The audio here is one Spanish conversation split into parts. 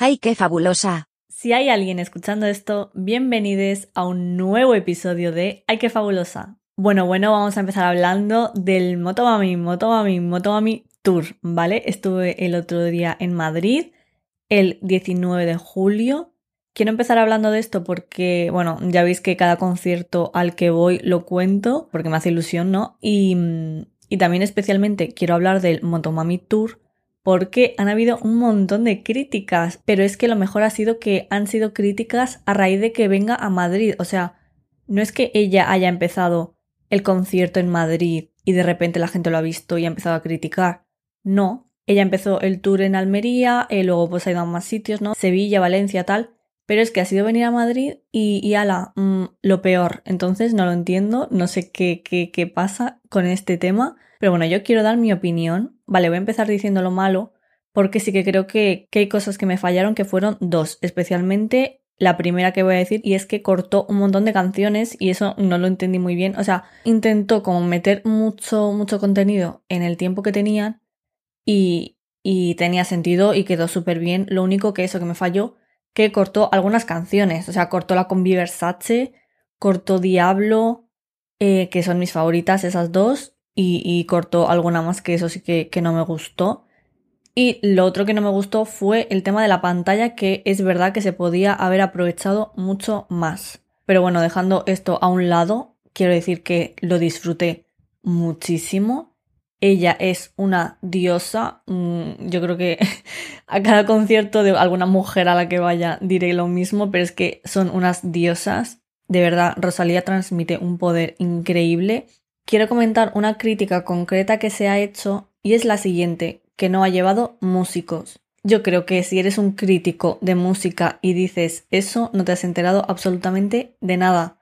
¡Ay, qué fabulosa! Si hay alguien escuchando esto, bienvenidos a un nuevo episodio de ¡Ay, qué fabulosa! Bueno, bueno, vamos a empezar hablando del Motomami, Motomami, Motomami Tour, ¿vale? Estuve el otro día en Madrid, el 19 de julio. Quiero empezar hablando de esto porque, bueno, ya veis que cada concierto al que voy lo cuento, porque me hace ilusión, ¿no? Y, y también especialmente quiero hablar del Motomami Tour porque han habido un montón de críticas, pero es que lo mejor ha sido que han sido críticas a raíz de que venga a Madrid. O sea, no es que ella haya empezado el concierto en Madrid y de repente la gente lo ha visto y ha empezado a criticar. No, ella empezó el tour en Almería, y luego pues ha ido a más sitios, ¿no? Sevilla, Valencia, tal. Pero es que ha sido venir a Madrid y, y ala, mm, lo peor. Entonces no lo entiendo, no sé qué, qué, qué pasa con este tema. Pero bueno, yo quiero dar mi opinión. Vale, voy a empezar diciendo lo malo, porque sí que creo que, hay cosas que me fallaron, que fueron dos, especialmente la primera que voy a decir, y es que cortó un montón de canciones y eso no lo entendí muy bien. O sea, intentó como meter mucho, mucho contenido en el tiempo que tenían y, y tenía sentido y quedó súper bien. Lo único que eso que me falló, que cortó algunas canciones. O sea, cortó la con Versace, cortó Diablo, eh, que son mis favoritas, esas dos, y, cortó alguna más que eso sí que no me gustó. Y lo otro que no me gustó fue el tema de la pantalla, que es verdad que se podía haber aprovechado mucho más. Pero bueno, dejando esto a un lado, quiero decir que lo disfruté muchísimo. Ella es una diosa. Mm, yo creo que a cada concierto de alguna mujer a la que vaya diré lo mismo, pero es que son unas diosas. De verdad, Rosalía transmite un poder increíble quiero comentar una crítica concreta que se ha hecho y es la siguiente, que no ha llevado músicos. Yo creo que si eres un crítico de música y dices eso, no te has enterado absolutamente de nada.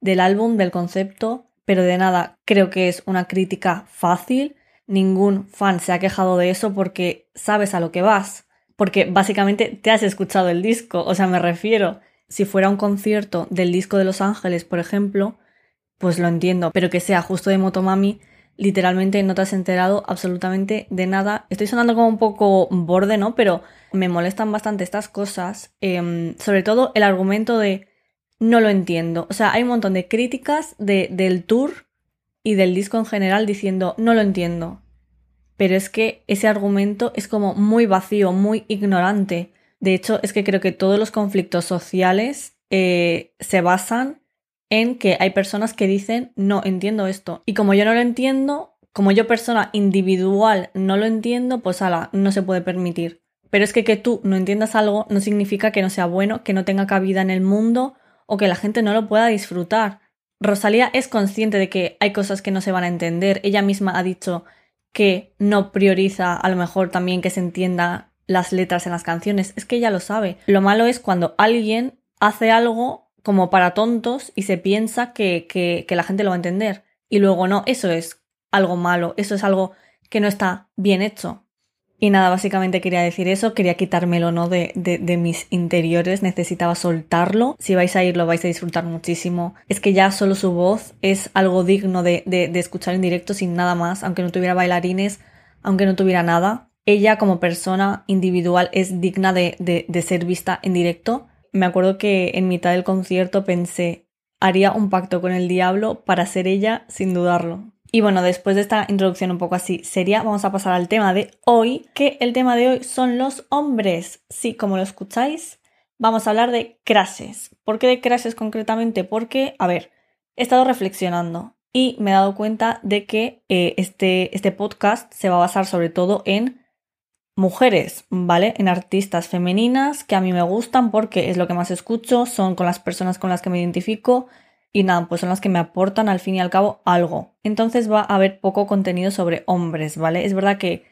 Del álbum, del concepto, pero de nada. Creo que es una crítica fácil. Ningún fan se ha quejado de eso porque sabes a lo que vas. Porque básicamente te has escuchado el disco. O sea, me refiero. Si fuera un concierto del disco de Los Ángeles, por ejemplo, pues lo entiendo, pero que sea justo de Motomami, literalmente no te has enterado absolutamente de nada. Estoy sonando como un poco borde, ¿no? Pero me molestan bastante estas cosas, em, sobre todo el argumento de no lo entiendo. O sea, hay un montón de críticas de, del tour y del disco en general diciendo no lo entiendo. Pero es que ese argumento es como muy vacío, muy ignorante. De hecho, es que creo que todos los conflictos sociales eh, se basan en que hay personas que dicen, no entiendo esto. Y como yo no lo entiendo, como yo persona individual no lo entiendo, pues ala, no se puede permitir. Pero es que que tú no entiendas algo no significa que no sea bueno, que no tenga cabida en el mundo o que la gente no lo pueda disfrutar. Rosalía es consciente de que hay cosas que no se van a entender. Ella misma ha dicho que no prioriza a lo mejor también que se entienda las letras en las canciones. Es que ella lo sabe. Lo malo es cuando alguien hace algo como para tontos y se piensa que, que, que la gente lo va a entender. Y luego no, eso es algo malo, eso es algo que no está bien hecho. Y nada, básicamente quería decir eso, quería quitármelo ¿no? de, de, mis interiores, necesitaba soltarlo. Si vais a ir, lo vais a disfrutar muchísimo. Es que ya solo su voz es algo digno de, de escuchar en directo sin nada más, aunque no tuviera bailarines, aunque no tuviera nada. Ella como persona individual es digna de, ser vista en directo me acuerdo que en mitad del concierto pensé, haría un pacto con el diablo para ser ella sin dudarlo. Y bueno, después de esta introducción un poco así seria, vamos a pasar al tema de hoy, que el tema de hoy son los hombres. Sí, como lo escucháis, vamos a hablar de crashes. ¿Por qué de crashes concretamente? Porque, a ver, he estado reflexionando y me he dado cuenta de que eh, este, este podcast se va a basar sobre todo en mujeres, ¿vale? En artistas femeninas que a mí me gustan porque es lo que más escucho, son con las personas con las que me identifico y nada, pues son las que me aportan al fin y al cabo algo. Entonces va a haber poco contenido sobre hombres, ¿vale? Es verdad que,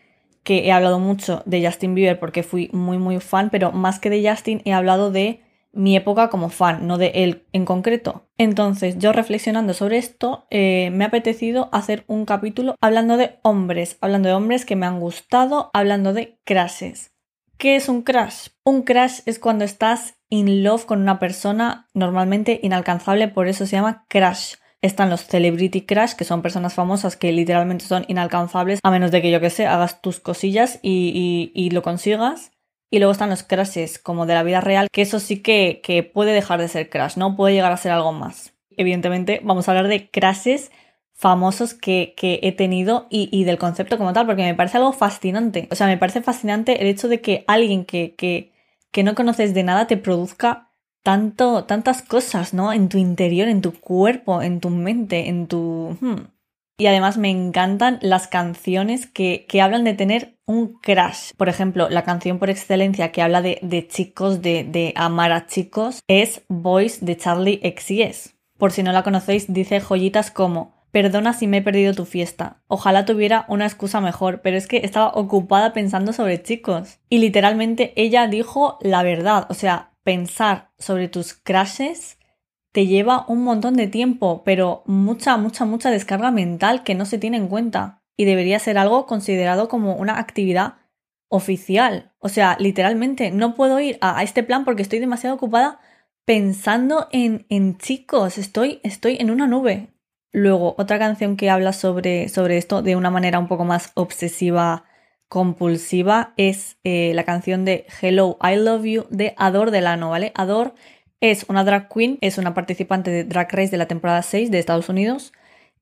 que he hablado mucho de Justin Bieber porque fui muy muy fan, pero más que de Justin he hablado de mi época como fan, no de él en concreto. Entonces, yo reflexionando sobre esto, eh, me ha apetecido hacer un capítulo hablando de hombres, hablando de hombres que me han gustado, hablando de crashes. ¿Qué es un crash? Un crash es cuando estás in love con una persona normalmente inalcanzable, por eso se llama crash. Están los celebrity crash, que son personas famosas que literalmente son inalcanzables, a menos de que yo que sé, hagas tus cosillas y, y lo consigas. Y luego están los crashes como de la vida real, que eso sí que, que puede dejar de ser crash, ¿no? Puede llegar a ser algo más. Evidentemente, vamos a hablar de crashes famosos que, que he tenido y, y, del concepto como tal, porque me parece algo fascinante. O sea, me parece fascinante el hecho de que alguien que, que, que no conoces de nada te produzca tanto, tantas cosas, ¿no? En tu interior, en tu cuerpo, en tu mente, en tu... Hmm. Y además me encantan las canciones que, que, hablan de tener un crash. Por ejemplo, la canción por excelencia que habla de, de chicos, de, de, amar a chicos, es Boys de Charlie XCX. Por si no la conocéis, dice joyitas como Perdona si me he perdido tu fiesta. Ojalá tuviera una excusa mejor, pero es que estaba ocupada pensando sobre chicos. Y literalmente ella dijo la verdad. O sea, pensar sobre tus crashes te lleva un montón de tiempo, pero mucha, mucha, mucha descarga mental que no se tiene en cuenta. Y debería ser algo considerado como una actividad oficial. O sea, literalmente no puedo ir a, este plan porque estoy demasiado ocupada pensando en, en chicos. Estoy, estoy en una nube. Luego, otra canción que habla sobre, sobre esto de una manera un poco más obsesiva, compulsiva, es eh, la canción de Hello, I Love You de Ador Delano, ¿vale? Ador es una drag queen, es una participante de Drag Race de la temporada 6 de Estados Unidos.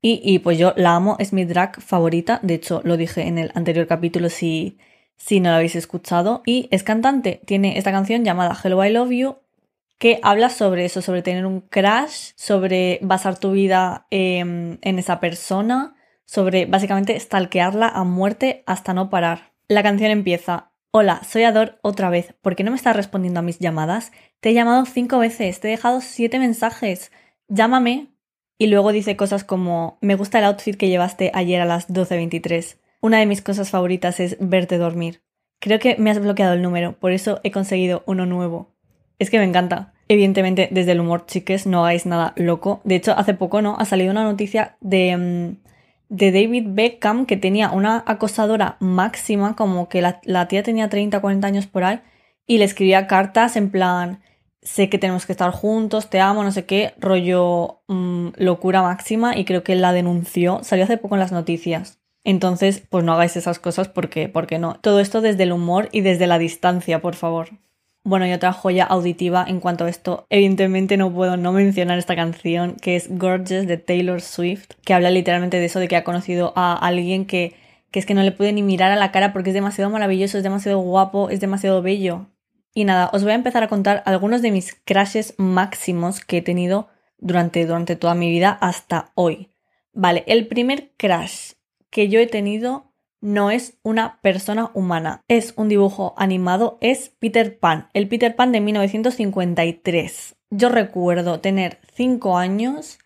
Y, pues yo la amo, es mi drag favorita. De hecho, lo dije en el anterior capítulo si, si no lo habéis escuchado. Y es cantante, tiene esta canción llamada Hello I Love You, que habla sobre eso, sobre tener un crash, sobre basar tu vida en esa persona, sobre básicamente stalkearla a muerte hasta no parar. La canción empieza. Hola, soy Ador otra vez. ¿Por qué no me estás respondiendo a mis llamadas? Te he llamado cinco veces, te he dejado siete mensajes. Llámame. Y luego dice cosas como me gusta el outfit que llevaste ayer a las 12.23. Una de mis cosas favoritas es verte dormir. Creo que me has bloqueado el número, por eso he conseguido uno nuevo. Es que me encanta. Evidentemente, desde el humor, chiques, no hagáis nada loco. De hecho, hace poco, ¿no? Ha salido una noticia de mm, de David Beckham que tenía una acosadora máxima, como que la, tía tenía 30 40 años por ahí, y le escribía cartas en plan, sé que tenemos que estar juntos, te amo, no sé qué, rollo mm, locura máxima, y creo que la denunció, salió hace poco en las noticias. Entonces, pues no hagáis esas cosas porque, porque no. Todo esto desde el humor y desde la distancia, por favor. Bueno, y otra joya auditiva en cuanto a esto, evidentemente no puedo no mencionar esta canción que es Gorgeous de Taylor Swift, que habla literalmente de eso, de que ha conocido a alguien que, que es que no le puede ni mirar a la cara porque es demasiado maravilloso, es demasiado guapo, es demasiado bello. Y nada, os voy a empezar a contar algunos de mis crashes máximos que he tenido durante, durante toda mi vida hasta hoy. Vale, el primer crash que yo he tenido no es una persona humana, es un dibujo animado, es Peter Pan, el Peter Pan de 1953. Yo recuerdo tener 5 años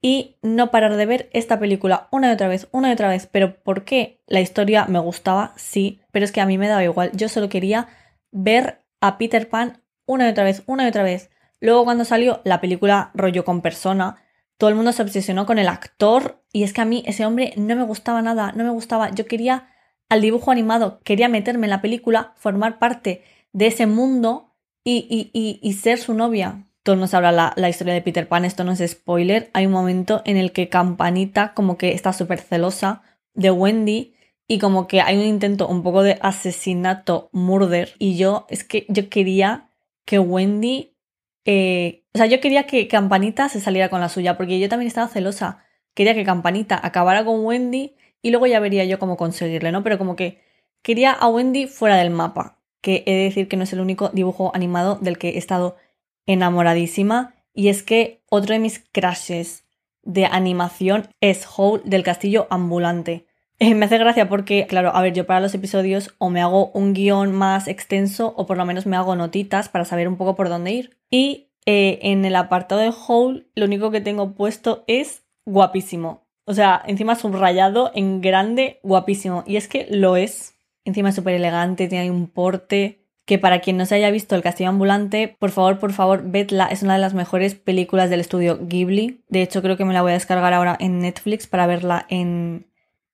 y no parar de ver esta película una y otra vez, una y otra vez. Pero ¿por qué? La historia me gustaba, sí, pero es que a mí me daba igual. Yo solo quería ver a Peter Pan una y otra vez, una y otra vez. Luego cuando salió la película rollo con persona, todo el mundo se obsesionó con el actor y es que a mí ese hombre no me gustaba nada, no me gustaba. Yo quería al dibujo animado, quería meterme en la película, formar parte de ese mundo y, y, y, ser su novia. Todo nos habla la, la, historia de Peter Pan, esto no es spoiler. Hay un momento en el que Campanita como que está súper celosa de Wendy y como que hay un intento un poco de asesinato, murder. Y yo, es que yo quería que Wendy eh, o sea, yo quería que Campanita se saliera con la suya, porque yo también estaba celosa. Quería que Campanita acabara con Wendy y luego ya vería yo cómo conseguirle, ¿no? Pero como que quería a Wendy fuera del mapa, que he de decir que no es el único dibujo animado del que he estado enamoradísima. Y es que otro de mis crashes de animación es Howl del castillo ambulante. Eh, me hace gracia porque, claro, a ver, yo para los episodios o me hago un guion más extenso o por lo menos me hago notitas para saber un poco por dónde ir. Y eh, en el apartado de Hole lo único que tengo puesto es guapísimo. O sea, encima subrayado en grande, guapísimo. Y es que lo es. Encima es súper elegante, tiene un porte que para quien no se haya visto El Castillo Ambulante, por favor, por favor, vedla. Es una de las mejores películas del estudio Ghibli. De hecho, creo que me la voy a descargar ahora en Netflix para verla en,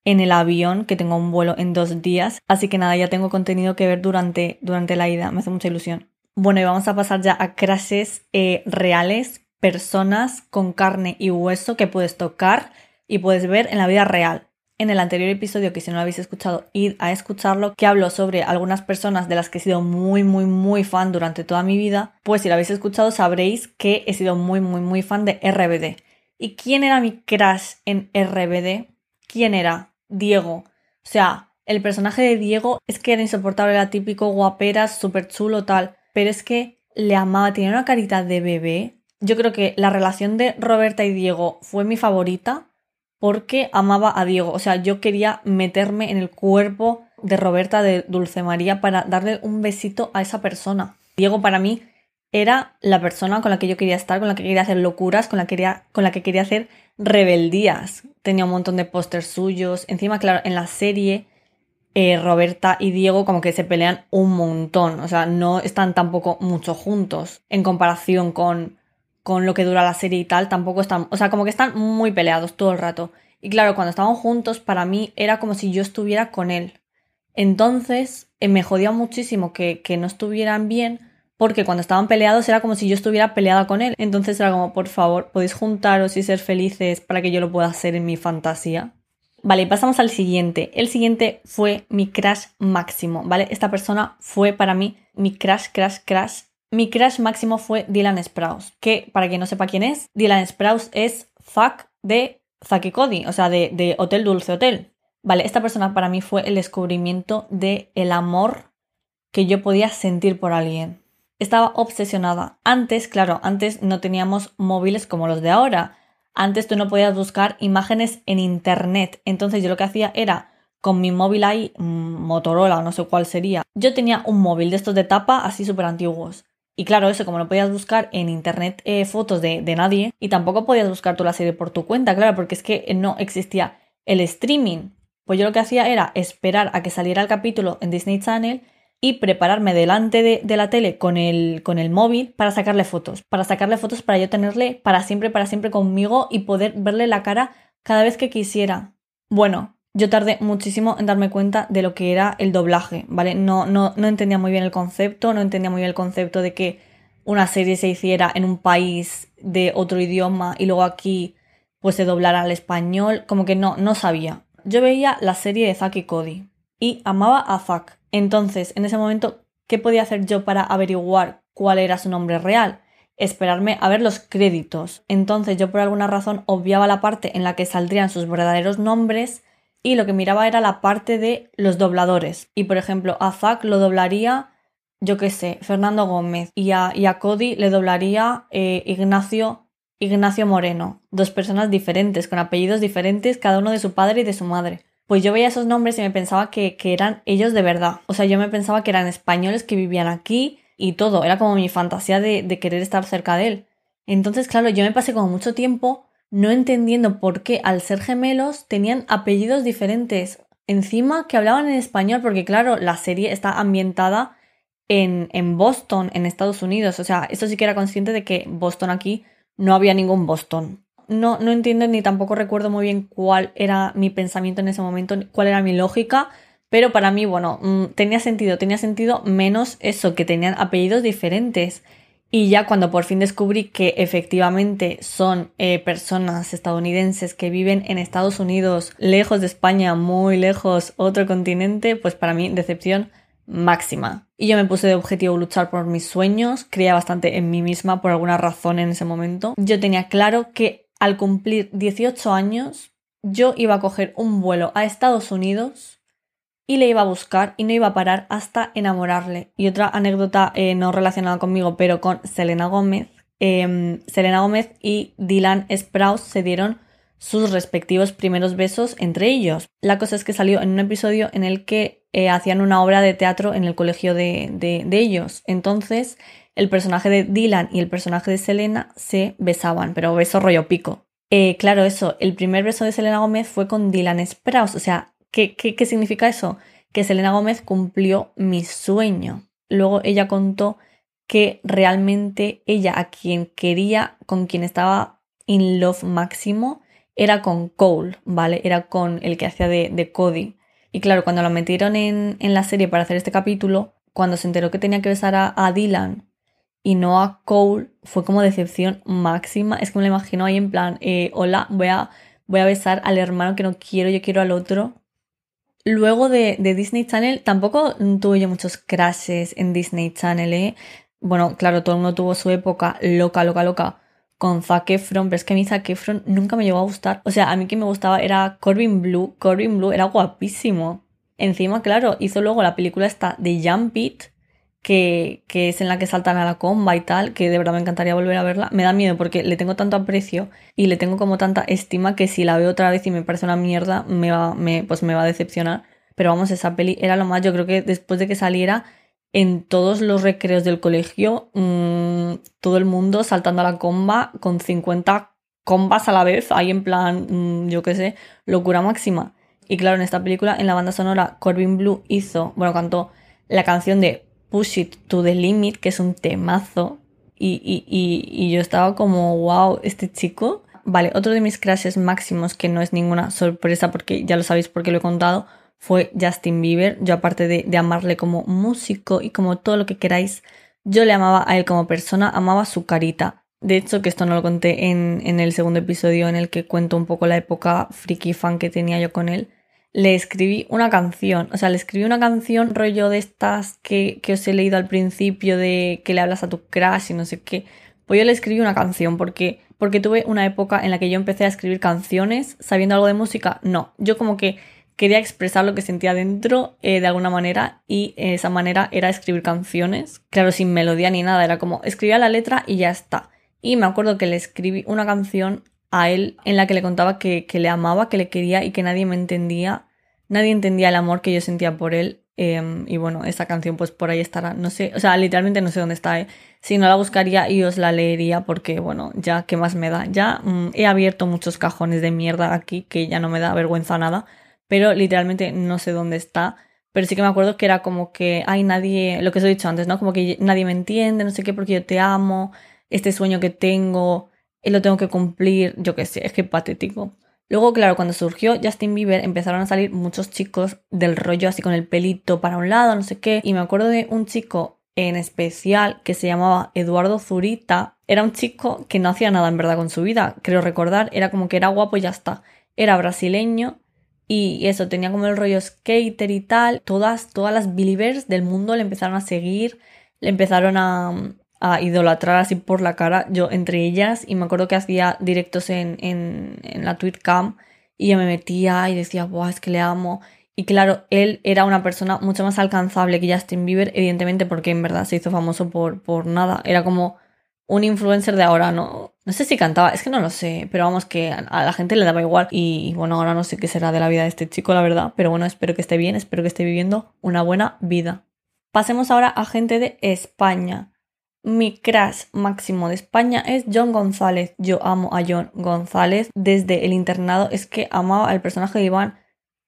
en el avión, que tengo un vuelo en dos días. Así que nada, ya tengo contenido que ver durante, durante la ida. Me hace mucha ilusión. Bueno, y vamos a pasar ya a crashes eh, reales, personas con carne y hueso que puedes tocar y puedes ver en la vida real. en el anterior episodio, que si no lo habéis escuchado, id a escucharlo, que hablo sobre algunas personas de las que he sido muy, muy, muy fan durante toda mi vida. Pues si lo habéis escuchado, sabréis que he sido muy, muy, muy fan de RBD. ¿Y quién era mi crush en RBD? ¿Quién era? Diego. O sea, el personaje de Diego es que era insoportable, era típico guaperas, súper chulo, tal. Pero es que le amaba, tenía una carita de bebé. Yo creo que la relación de Roberta y Diego fue mi favorita porque amaba a Diego. O sea, yo quería meterme en el cuerpo de Roberta de Dulce María para darle un besito a esa persona. Diego para mí era la persona con la que yo quería estar, con la que quería hacer locuras, con la que quería, con la que quería hacer rebeldías. Tenía un montón de pósters suyos. Encima, claro, en la serie eh, Roberta y Diego como que se pelean un montón. O sea, no están tampoco mucho juntos en comparación con con lo que dura la serie y tal, tampoco están, o sea, como que están muy peleados todo el rato. Y claro, cuando estaban juntos, para mí era como si yo estuviera con él. Entonces, eh, me jodía muchísimo que, que no estuvieran bien, porque cuando estaban peleados era como si yo estuviera peleada con él. Entonces era como, por favor, podéis juntaros y ser felices para que yo lo pueda hacer en mi fantasía. Vale, pasamos al siguiente. El siguiente fue mi crush máximo, ¿vale? Esta persona fue para mí mi crush, crush, crush mi crush máximo fue Dylan Sprouse, que para quien no sepa quién es, Dylan Sprouse es Zack de Zack y Cody, o sea, de, Hotel Dulce Hotel. Vale, esta persona para mí fue el descubrimiento de el amor que yo podía sentir por alguien. Estaba obsesionada. Antes, claro, antes no teníamos móviles como los de ahora. Antes tú no podías buscar imágenes en internet. Entonces yo lo que hacía era con mi móvil ahí, mm, Motorola, no sé cuál sería. Yo tenía un móvil de estos de tapa así súper antiguos. Y claro, eso, como no podías buscar en internet eh, fotos de, de, nadie, y tampoco podías buscar tú la serie por tu cuenta, claro, porque es que no existía el streaming. Pues yo lo que hacía era esperar a que saliera el capítulo en Disney Channel y prepararme delante de, la tele con el, con el móvil para sacarle fotos. Para sacarle fotos para yo tenerle para siempre, para siempre conmigo y poder verle la cara cada vez que quisiera. Bueno, yo tardé muchísimo en darme cuenta de lo que era el doblaje, ¿vale? No, no, no entendía muy bien el concepto, no entendía muy bien el concepto de que una serie se hiciera en un país de otro idioma y luego aquí pues se doblara al español, como que no, no sabía. Yo veía la serie de Zack y Cody y amaba a Zack. Entonces, en ese momento, ¿qué podía hacer yo para averiguar cuál era su nombre real? Esperarme a ver los créditos. Entonces yo por alguna razón obviaba la parte en la que saldrían sus verdaderos nombres y lo que miraba era la parte de los dobladores. Y por ejemplo, a Zack lo doblaría, yo qué sé, Fernando Gómez y a, y a Cody le doblaría eh, Ignacio, Ignacio Moreno. Dos personas diferentes, con apellidos diferentes, cada uno de su padre y de su madre. Pues yo veía esos nombres y me pensaba que, eran ellos de verdad. O sea, yo me pensaba que eran españoles que vivían aquí y todo. Era como mi fantasía de, de querer estar cerca de él. Entonces, claro, yo me pasé como mucho tiempo no entendiendo por qué al ser gemelos tenían apellidos diferentes. Encima que hablaban en español, porque claro, la serie está ambientada en, en Boston, en Estados Unidos. O sea, esto sí que era consciente de que Boston aquí no había ningún Boston. No, no entiendo ni tampoco recuerdo muy bien cuál era mi pensamiento en ese momento, cuál era mi lógica, pero para mí, bueno, mm, tenía sentido, tenía sentido menos eso, que tenían apellidos diferentes. Y ya cuando por fin descubrí que efectivamente son eh, personas estadounidenses que viven en Estados Unidos, lejos de España, muy lejos, otro continente, pues para mí decepción máxima. Y yo me puse de objetivo luchar por mis sueños, creía bastante en mí misma por alguna razón en ese momento. Yo tenía claro que al cumplir 18 años yo iba a coger un vuelo a Estados Unidos y le iba a buscar y no iba a parar hasta enamorarle. Y otra anécdota eh, no relacionada conmigo, pero con Selena Gómez. Em, Selena Gómez y Dylan Sprouse se dieron sus respectivos primeros besos entre ellos. La cosa es que salió en un episodio en el que eh, hacían una obra de teatro en el colegio de, de, ellos. Entonces, el personaje de Dylan y el personaje de Selena se besaban, pero beso rollo pico. Eh, claro, eso, el primer beso de Selena Gómez fue con Dylan Sprouse, o sea, ¿Qué, qué, significa eso? Que Selena Gómez cumplió mi sueño. Luego ella contó que realmente ella a quien quería, con quien estaba in love máximo, era con Cole, ¿vale? Era con el que hacía de, Cody. Y claro, cuando la metieron en, en, la serie para hacer este capítulo, cuando se enteró que tenía que besar a, Dylan y no a Cole, fue como decepción máxima. Es que me lo imagino ahí en plan, eh, hola, voy a voy a besar al hermano que no quiero, yo quiero al otro. Luego de, Disney Channel, tampoco tuve yo muchos crashes en Disney Channel, ¿eh? Bueno, claro, todo el mundo tuvo su época loca, loca, loca con Zac Efron, pero es que a mí Zac Efron nunca me llegó a gustar. O sea, a mí que me gustaba era Corbin Blue. Corbin Blue era guapísimo. Encima, claro, hizo luego la película esta de Jump It, que, que es en la que saltan a la comba y tal, que de verdad me encantaría volver a verla. Me da miedo porque le tengo tanto aprecio y le tengo como tanta estima que si la veo otra vez y me parece una mierda, me va, me, pues me va a decepcionar. Pero vamos, esa peli era lo más, yo creo que después de que saliera en todos los recreos del colegio, mmm, todo el mundo saltando a la comba con 50 combas a la vez, ahí en plan, mmm, yo qué sé, locura máxima. Y claro, en esta película, en la banda sonora, Corbin Blue hizo, bueno, cantó la canción de Push It to the Limit, que es un temazo. Y, y, y, y yo estaba como, wow, este chico. Vale, otro de mis crashes máximos, que no es ninguna sorpresa porque ya lo sabéis porque lo he contado, fue Justin Bieber. Yo aparte de, amarle como músico y como todo lo que queráis, yo le amaba a él como persona, amaba su carita. De hecho, que esto no lo conté en, en el segundo episodio en el que cuento un poco la época freaky fan que tenía yo con él, le escribí una canción. O sea, le escribí una canción rollo de estas que, que os he leído al principio de que le hablas a tu crush y no sé qué. Pues yo le escribí una canción porque, porque tuve una época en la que yo empecé a escribir canciones sabiendo algo de música. No, yo como que quería expresar lo que sentía dentro eh, de alguna manera y esa manera era escribir canciones, claro, sin melodía ni nada, era como escribía la letra y ya está. Y me acuerdo que le escribí una canción a él en la que le contaba que, le amaba, que le quería y que nadie me entendía, nadie entendía el amor que yo sentía por él. Em, y bueno, esa canción pues por ahí estará, no sé, o sea, literalmente no sé dónde está, ¿eh? si no la buscaría y os la leería porque bueno, ya, ¿qué más me da? Ya mm, he abierto muchos cajones de mierda aquí que ya no me da vergüenza nada pero literalmente no sé dónde está. Pero sí que me acuerdo que era como que hay nadie, lo que os he dicho antes, ¿no? Como que nadie me entiende, no sé qué, porque yo te amo, este sueño que tengo, y lo tengo que cumplir, yo qué sé, es que patético. Luego, claro, cuando surgió Justin Bieber empezaron a salir muchos chicos del rollo así con el pelito para un lado, no sé qué. Y me acuerdo de un chico en especial que se llamaba Eduardo Zurita. Era un chico que no hacía nada en verdad con su vida, creo recordar. Era como que era guapo y ya está. Era brasileño y eso, tenía como el rollo skater y tal. Todas, todas las believers del mundo le empezaron a seguir, le empezaron a, a idolatrar así por la cara, yo entre ellas. Y me acuerdo que hacía directos en, en, la Twitcam y yo me metía y decía, Buah, es que le amo. Y claro, él era una persona mucho más alcanzable que Justin Bieber, evidentemente, porque en verdad se hizo famoso por, por nada. Era como un influencer de ahora, no, no sé si cantaba, es que no lo sé, pero vamos que a la gente le daba igual y bueno, ahora no sé qué será de la vida de este chico, la verdad, pero bueno, espero que esté bien, espero que esté viviendo una buena vida. Pasemos ahora a gente de España. Mi crush máximo de España es John González. Yo amo a John González desde el internado. Es que amaba al personaje de Iván,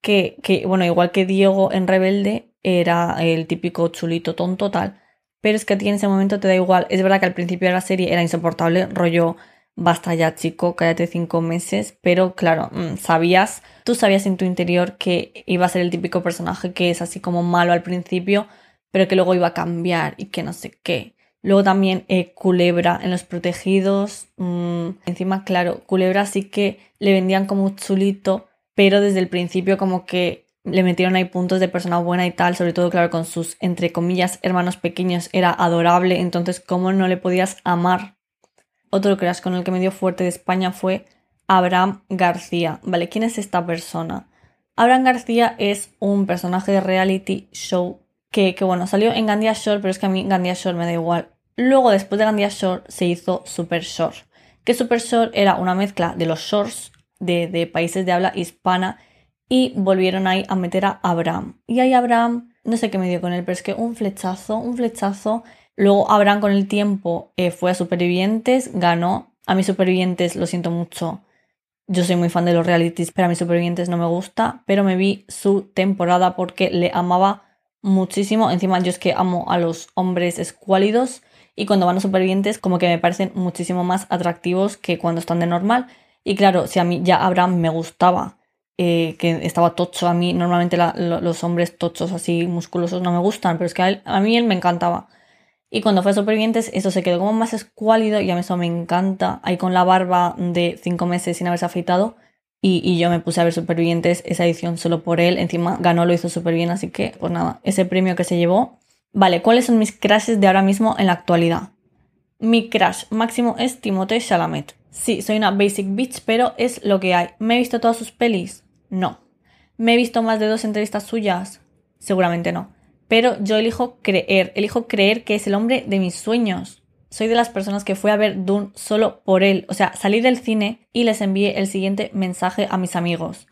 que, que bueno, igual que Diego en Rebelde, era el típico chulito tonto tal pero es que a ti en ese momento te da igual. Es verdad que al principio de la serie era insoportable, rollo, basta ya chico, cállate cinco meses, pero claro, mm, sabías, tú sabías en tu interior que iba a ser el típico personaje que es así como malo al principio, pero que luego iba a cambiar y que no sé qué. Luego también eh, Culebra en Los Protegidos. Mm, encima, claro, Culebra sí que le vendían como chulito, pero desde el principio como que le metieron ahí puntos de persona buena y tal, sobre todo, claro, con sus, entre comillas, hermanos pequeños, era adorable, entonces, ¿cómo no le podías amar? Otro crash con el que me dio fuerte de España fue Abraham García, ¿vale? ¿Quién es esta persona? Abraham García es un personaje de reality show que, que bueno, salió en Gandia Shore, pero es que a mí Gandia Shore me da igual. Luego, después de Gandia Shore, se hizo Super Shore, que Super Shore era una mezcla de los shorts de, de países de habla hispana y volvieron ahí a meter a Abraham. Y ahí Abraham, no sé qué me dio con él, pero es que un flechazo, un flechazo. Luego Abraham con el tiempo eh, fue a Supervivientes, ganó. A mis Supervivientes lo siento mucho. Yo soy muy fan de los realities, pero a mis Supervivientes no me gusta. Pero me vi su temporada porque le amaba muchísimo. Encima yo es que amo a los hombres escuálidos y cuando van a Supervivientes como que me parecen muchísimo más atractivos que cuando están de normal. Y claro, si a mí ya Abraham me gustaba eh, que estaba tocho. A mí normalmente los hombres tochos así musculosos no me gustan, pero es que a, mí él me encantaba. Y cuando fue a Supervivientes, eso se quedó como más escuálido y a mí eso me encanta. Ahí con la barba de cinco meses sin haberse afeitado. Y, yo me puse a ver Supervivientes, esa edición solo por él. Encima ganó, lo hizo súper bien, así que, pues nada, ese premio que se llevó. Vale, ¿cuáles son mis crashes de ahora mismo en la actualidad? Mi crash máximo es Timothée Chalamet. Sí, soy una basic bitch, pero es lo que hay. ¿Me he visto todas sus pelis? No. ¿Me he visto más de dos entrevistas suyas? Seguramente no. Pero yo elijo creer, elijo creer que es el hombre de mis sueños soy de las personas que fue a ver Dune solo por él. O sea, salí del cine y les envié el siguiente mensaje a mis amigos.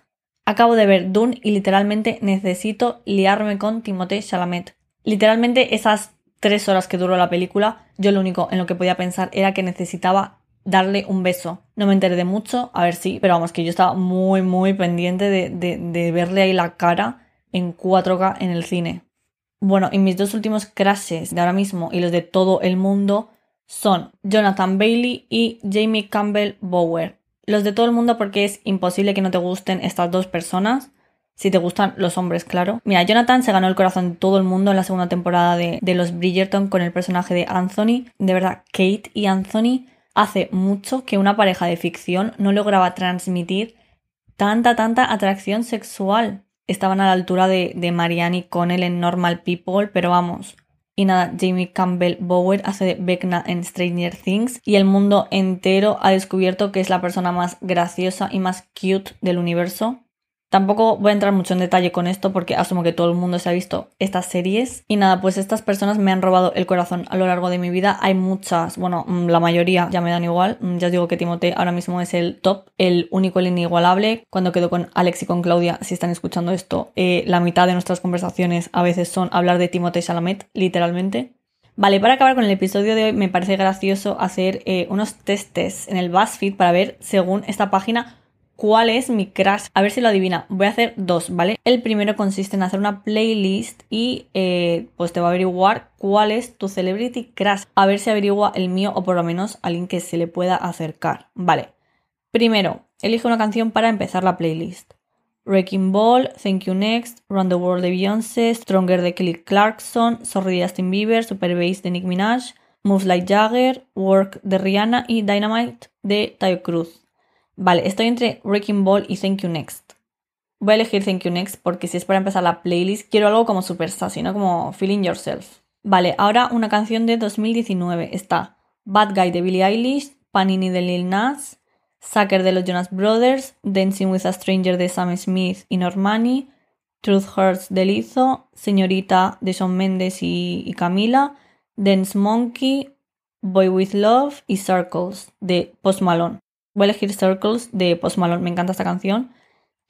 Acabo de ver Dune y literalmente necesito liarme con Timothée Chalamet. Literalmente esas tres horas que duró la película, yo lo único en lo que podía pensar era que necesitaba darle un beso. No me enteré de mucho, a ver si, pero vamos, que yo estaba muy, muy pendiente de, de verle ahí la cara en 4K en el cine. Bueno, y mis dos últimos crashes de ahora mismo y los de todo el mundo son Jonathan Bailey y Jamie Campbell Bower. Los de todo el mundo porque es imposible que no te gusten estas dos personas. Si te gustan los hombres, claro. Mira, Jonathan se ganó el corazón de todo el mundo en la segunda temporada de, los Bridgerton con el personaje de Anthony. De verdad, Kate y Anthony hace mucho que una pareja de ficción no lograba transmitir tanta, tanta atracción sexual. Estaban a la altura de, de Marianne y Connell en Normal People, pero vamos, y nada, Jamie Campbell Bower hace de Vecna en Stranger Things y el mundo entero ha descubierto que es la persona más graciosa y más cute del universo. Tampoco voy a entrar mucho en detalle con esto porque asumo que todo el mundo se ha visto estas series. Y nada, pues estas personas me han robado el corazón a lo largo de mi vida. Hay muchas, bueno, mm, la mayoría ya me dan igual. Mm, ya os digo que Timote ahora mismo es el top, el único, el inigualable. Cuando quedo con Alex y con Claudia, si están escuchando esto, eh, la mitad de nuestras conversaciones a veces son hablar de Timote Chalamet, literalmente. Vale, para acabar con el episodio de hoy, me parece gracioso hacer eh, unos testes en el BuzzFeed para ver, según esta página, cuál es mi crush. A ver si lo adivina. Voy a hacer dos, ¿vale? El primero consiste en hacer una playlist y eh, pues te va a averiguar cuál es tu celebrity crush. A ver si averigua el mío o por lo menos alguien que se le pueda acercar. Vale. Primero, elige una canción para empezar la playlist. Wrecking Ball, Thank You Next, Run the World de Beyoncé, Stronger de Kelly Clarkson, Sorry de Justin Bieber, Super Bass de Nick Minaj, Moves Like Jagger, Work de Rihanna y Dynamite de Tayo Cruz. Vale, estoy entre Wrecking Ball y Thank You Next. Voy a elegir Thank You Next porque si es para empezar la playlist, quiero algo como super sassy, ¿no? Como Feeling Yourself. Vale, ahora una canción de 2019. Está Bad Guy de Billie Eilish, Panini de Lil Nas, Sucker de los Jonas Brothers, Dancing with a Stranger de Sam Smith y Normani, Truth Hurts de Lizzo, Señorita de Shawn Mendes y, y Camila, Dance Monkey, Boy with Love y Circles de Post Malone. Voy a elegir Circles de Post Malone. Me encanta esta canción.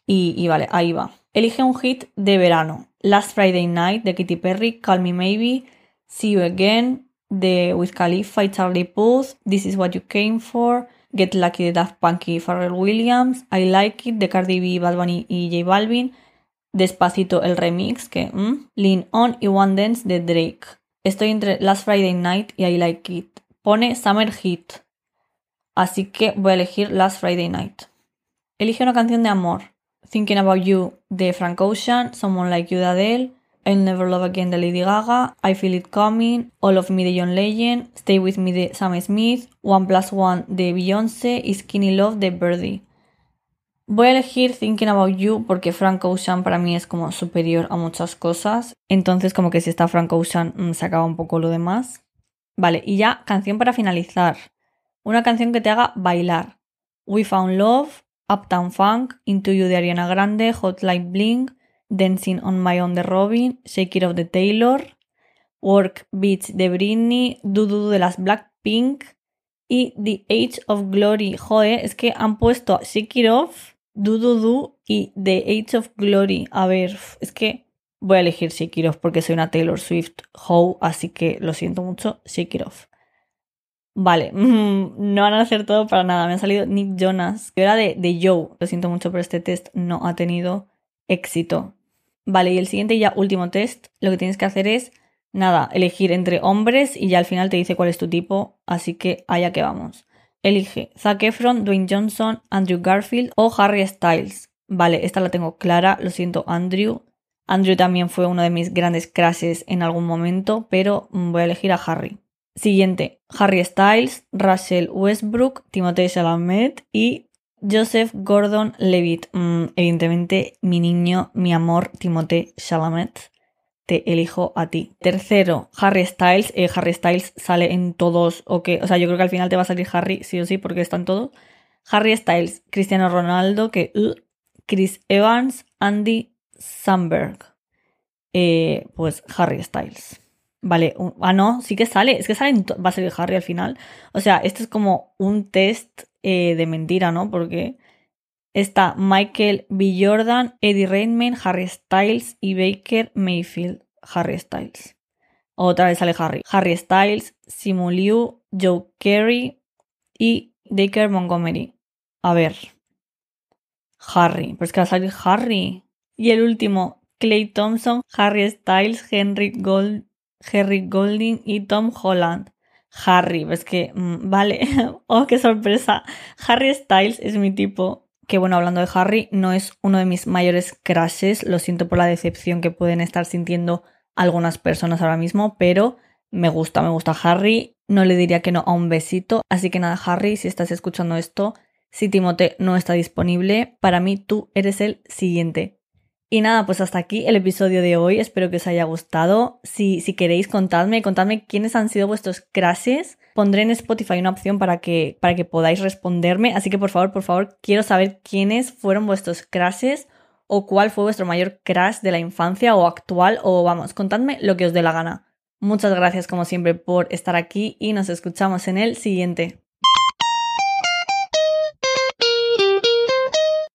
Y, vale, ahí va. Elige un hit de verano. Last Friday Night de Katy Perry, Call Me Maybe, See You Again de Wiz Khalifa y Charlie Puth, This Is What You Came For, Get Lucky de Daft Punk y Pharrell Williams, I Like It de Cardi B, Bad Bunny y J Balvin, Despacito el remix, que mm, Lean On y One Dance de Drake. Estoy entre Last Friday Night y I Like It. Pone Summer Hit. Así que voy a elegir Last Friday Night. Elige una canción de amor. Thinking About You de Frank Ocean, Someone Like You de Adele, I'll Never Love Again de Lady Gaga, I Feel It Coming, All of Me de John Legend, Stay With Me de Sam Smith, One Plus One de Beyoncé y Skinny Love de Birdie. Voy a elegir Thinking About You porque Frank Ocean para mí es como superior a muchas cosas. Entonces como que si está Frank Ocean mm, se acaba un poco lo demás. Vale, y ya canción para finalizar. Una canción que te haga bailar. We Found Love, Uptown Funk, Into You de Ariana Grande, Hotline Bling, Dancing on My Own de Robin, Shake It Off de Taylor, Work Beats de Britney, Do de las Blackpink y The Age of Glory. Joder, es que han puesto Shake It Off, Do y The Age of Glory. A ver, es que voy a elegir Shake It Off porque soy una Taylor Swift How, así que lo siento mucho, Shake It Off. Vale, no han acertado para nada. Me ha salido Nick Jonas, que era de, de Joe. Lo siento mucho, pero este test no ha tenido éxito. Vale, y el siguiente y ya último test, lo que tienes que hacer es, nada, elegir entre hombres y ya al final te dice cuál es tu tipo, así que allá que vamos. Elige Zac Efron, Dwayne Johnson, Andrew Garfield o Harry Styles. Vale, esta la tengo clara, lo siento Andrew. Andrew también fue uno de mis grandes crashes en algún momento, pero voy a elegir a Harry. Siguiente, Harry Styles, Russell Westbrook, Timothée Chalamet y Joseph Gordon Levitt. Mm, evidentemente, mi niño, mi amor, Timothée Chalamet. Te elijo a ti. Tercero, Harry Styles. Eh, Harry Styles sale en todos, o que, o sea, yo creo que al final te va a salir Harry, sí o sí, porque están todos. Harry Styles, Cristiano Ronaldo, que uh, Chris Evans, Andy Samberg. Eh, pues Harry Styles. Vale, ah, no, sí que sale, es que sale, va a salir Harry al final. O sea, esto es como un test eh, de mentira, ¿no? Porque está Michael B. Jordan, Eddie Rainman, Harry Styles y Baker Mayfield. Harry Styles. Otra vez sale Harry. Harry Styles, Simu Liu, Joe Carey y Baker Montgomery. A ver. Harry. Pues que va a salir Harry. Y el último, Clay Thompson, Harry Styles, Henry Gold, Harry Golding y Tom Holland. Harry, pues que, mm, vale, oh, qué sorpresa. Harry Styles es mi tipo. Que bueno, hablando de Harry, no es uno de mis mayores crashes. Lo siento por la decepción que pueden estar sintiendo algunas personas ahora mismo, pero me gusta, me gusta Harry. No le diría que no a un besito. Así que nada, Harry, si estás escuchando esto, si Timote no está disponible, para mí tú eres el siguiente. Y nada, pues hasta aquí el episodio de hoy. Espero que os haya gustado. Si, si queréis, contadme, contadme quiénes han sido vuestros crashes. Pondré en Spotify una opción para que, para que podáis responderme. Así que por favor, por favor, quiero saber quiénes fueron vuestros crashes o cuál fue vuestro mayor crash de la infancia o actual. O vamos, contadme lo que os dé la gana. Muchas gracias como siempre por estar aquí y nos escuchamos en el siguiente.